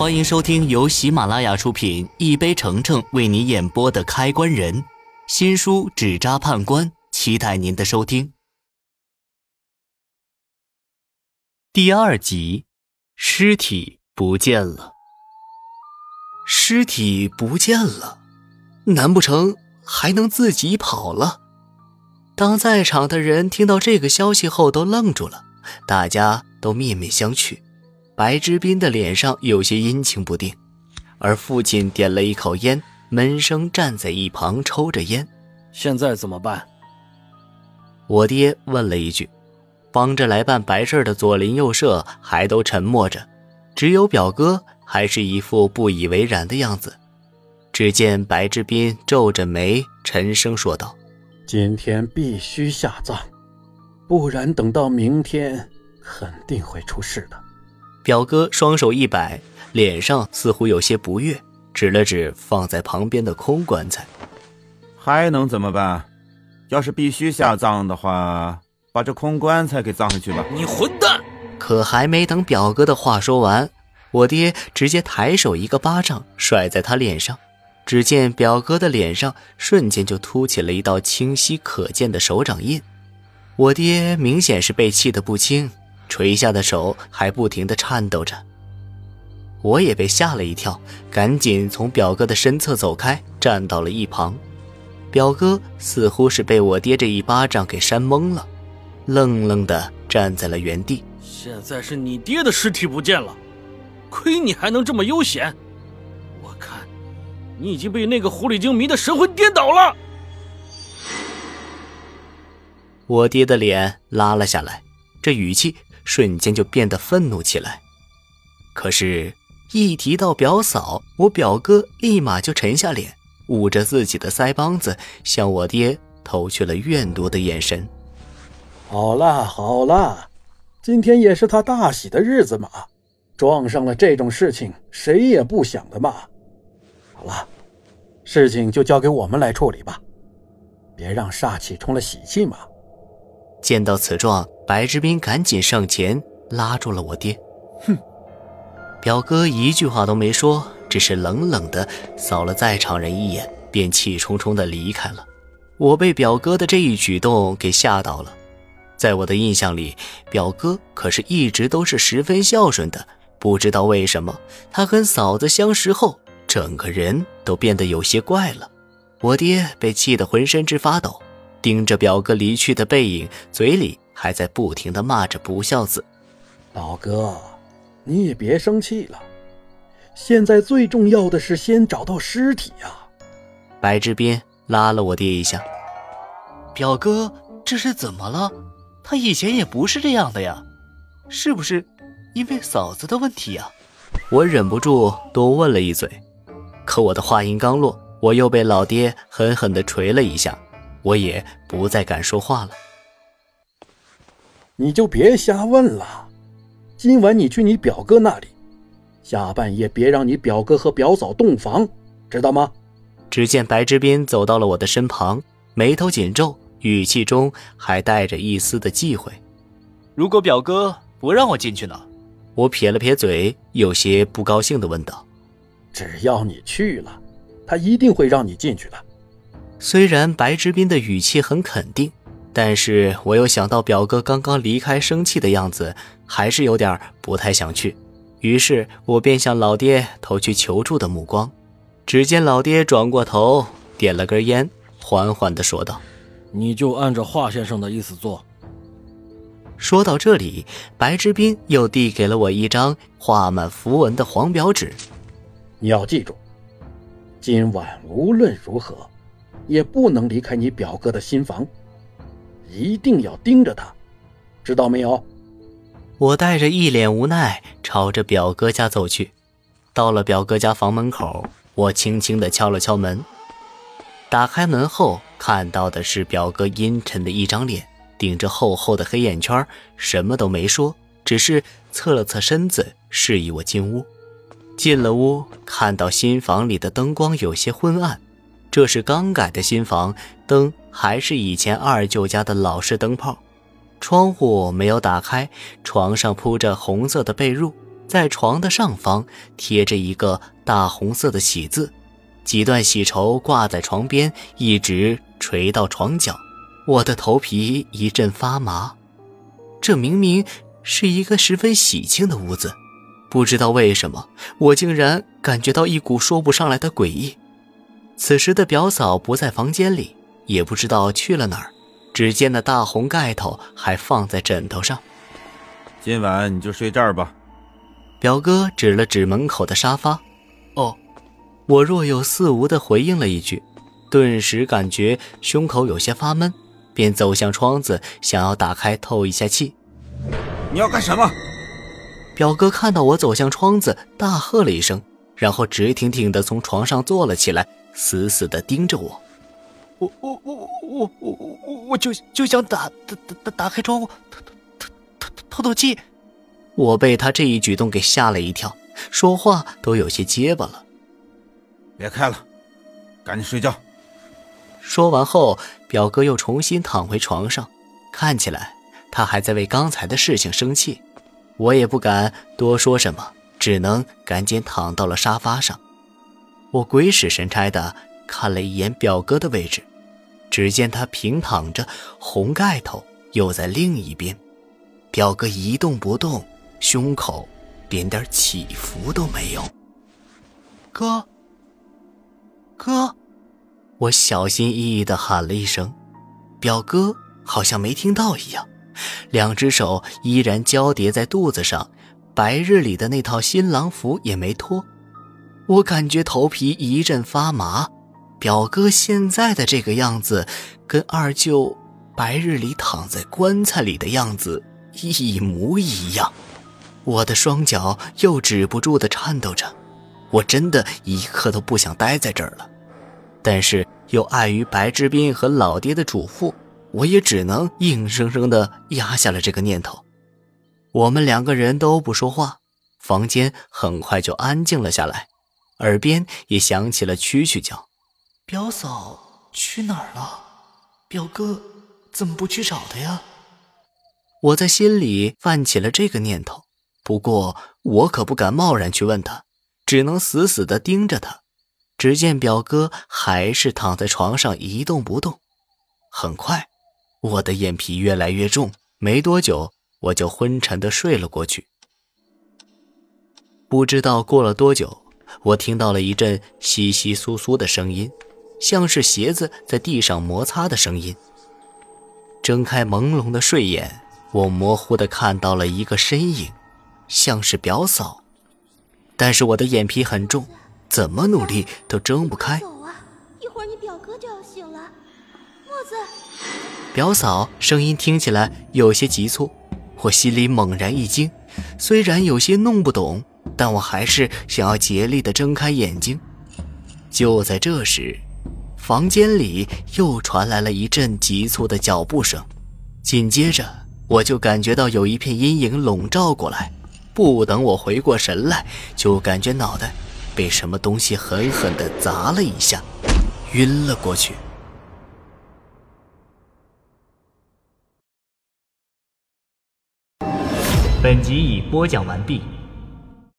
欢迎收听由喜马拉雅出品、一杯橙橙为你演播的《开关人》新书《纸扎判官》，期待您的收听。第二集，尸体不见了。尸体不见了，难不成还能自己跑了？当在场的人听到这个消息后，都愣住了，大家都面面相觑。白之斌的脸上有些阴晴不定，而父亲点了一口烟，闷声站在一旁抽着烟。现在怎么办？我爹问了一句。帮着来办白事的左邻右舍还都沉默着，只有表哥还是一副不以为然的样子。只见白之斌皱着眉，沉声说道：“今天必须下葬，不然等到明天肯定会出事的。”表哥双手一摆，脸上似乎有些不悦，指了指放在旁边的空棺材：“还能怎么办？要是必须下葬的话，把这空棺材给葬下去吧。”你混蛋！可还没等表哥的话说完，我爹直接抬手一个巴掌甩在他脸上。只见表哥的脸上瞬间就凸起了一道清晰可见的手掌印。我爹明显是被气得不轻。垂下的手还不停地颤抖着，我也被吓了一跳，赶紧从表哥的身侧走开，站到了一旁。表哥似乎是被我爹这一巴掌给扇懵了，愣愣地站在了原地。现在是你爹的尸体不见了，亏你还能这么悠闲，我看你已经被那个狐狸精迷得神魂颠倒了。我爹的脸拉了下来，这语气。瞬间就变得愤怒起来，可是，一提到表嫂，我表哥立马就沉下脸，捂着自己的腮帮子，向我爹投去了怨毒的眼神。好啦好啦，今天也是他大喜的日子嘛，撞上了这种事情，谁也不想的嘛。好了，事情就交给我们来处理吧，别让煞气冲了喜气嘛。见到此状。白志斌赶紧上前拉住了我爹，哼！表哥一句话都没说，只是冷冷的扫了在场人一眼，便气冲冲的离开了。我被表哥的这一举动给吓到了。在我的印象里，表哥可是一直都是十分孝顺的，不知道为什么他跟嫂子相识后，整个人都变得有些怪了。我爹被气得浑身直发抖，盯着表哥离去的背影，嘴里。还在不停的骂着不孝子，老哥，你也别生气了。现在最重要的是先找到尸体呀。白志斌拉了我爹一下，表哥这是怎么了？他以前也不是这样的呀，是不是因为嫂子的问题呀？我忍不住多问了一嘴，可我的话音刚落，我又被老爹狠狠地捶了一下，我也不再敢说话了。你就别瞎问了，今晚你去你表哥那里，下半夜别让你表哥和表嫂洞房，知道吗？只见白之斌走到了我的身旁，眉头紧皱，语气中还带着一丝的忌讳。如果表哥不让我进去呢？我撇了撇嘴，有些不高兴地问道：“只要你去了，他一定会让你进去的。”虽然白之斌的语气很肯定。但是我又想到表哥刚刚离开生气的样子，还是有点不太想去。于是我便向老爹投去求助的目光。只见老爹转过头，点了根烟，缓缓地说道：“你就按照华先生的意思做。”说到这里，白之斌又递给了我一张画满符文的黄表纸。你要记住，今晚无论如何，也不能离开你表哥的新房。一定要盯着他，知道没有？我带着一脸无奈朝着表哥家走去。到了表哥家房门口，我轻轻地敲了敲门。打开门后，看到的是表哥阴沉的一张脸，顶着厚厚的黑眼圈，什么都没说，只是侧了侧身子，示意我进屋。进了屋，看到新房里的灯光有些昏暗。这是刚改的新房，灯还是以前二舅家的老式灯泡，窗户没有打开，床上铺着红色的被褥，在床的上方贴着一个大红色的喜字，几段喜绸挂在床边，一直垂到床角。我的头皮一阵发麻，这明明是一个十分喜庆的屋子，不知道为什么，我竟然感觉到一股说不上来的诡异。此时的表嫂不在房间里，也不知道去了哪儿。只见那大红盖头还放在枕头上。今晚你就睡这儿吧。表哥指了指门口的沙发。哦，我若有似无地回应了一句，顿时感觉胸口有些发闷，便走向窗子，想要打开透一下气。你要干什么？表哥看到我走向窗子，大喝了一声，然后直挺挺地从床上坐了起来，死死的盯着我。我我我我我我我就就想打打打打开窗户透透透透透透气，我被他这一举动给吓了一跳，说话都有些结巴了。别开了，赶紧睡觉。说完后，表哥又重新躺回床上，看起来他还在为刚才的事情生气。我也不敢多说什么，只能赶紧躺到了沙发上。我鬼使神差的看了一眼表哥的位置。只见他平躺着，红盖头又在另一边，表哥一动不动，胸口连点起伏都没有。哥，哥，我小心翼翼的喊了一声，表哥好像没听到一样，两只手依然交叠在肚子上，白日里的那套新郎服也没脱，我感觉头皮一阵发麻。表哥现在的这个样子，跟二舅白日里躺在棺材里的样子一模一样。我的双脚又止不住的颤抖着，我真的一刻都不想待在这儿了。但是又碍于白志斌和老爹的嘱咐，我也只能硬生生的压下了这个念头。我们两个人都不说话，房间很快就安静了下来，耳边也响起了蛐蛐叫。表嫂去哪儿了？表哥怎么不去找他呀？我在心里泛起了这个念头，不过我可不敢贸然去问他，只能死死地盯着他。只见表哥还是躺在床上一动不动。很快，我的眼皮越来越重，没多久我就昏沉地睡了过去。不知道过了多久，我听到了一阵窸窸窣窣的声音。像是鞋子在地上摩擦的声音。睁开朦胧的睡眼，我模糊的看到了一个身影，像是表嫂，但是我的眼皮很重，怎么努力都睁不开。走啊！一会儿你表哥就要醒了。墨子，表嫂声音听起来有些急促，我心里猛然一惊，虽然有些弄不懂，但我还是想要竭力的睁开眼睛。就在这时。房间里又传来了一阵急促的脚步声，紧接着我就感觉到有一片阴影笼罩过来。不等我回过神来，就感觉脑袋被什么东西狠狠的砸了一下，晕了过去。本集已播讲完毕。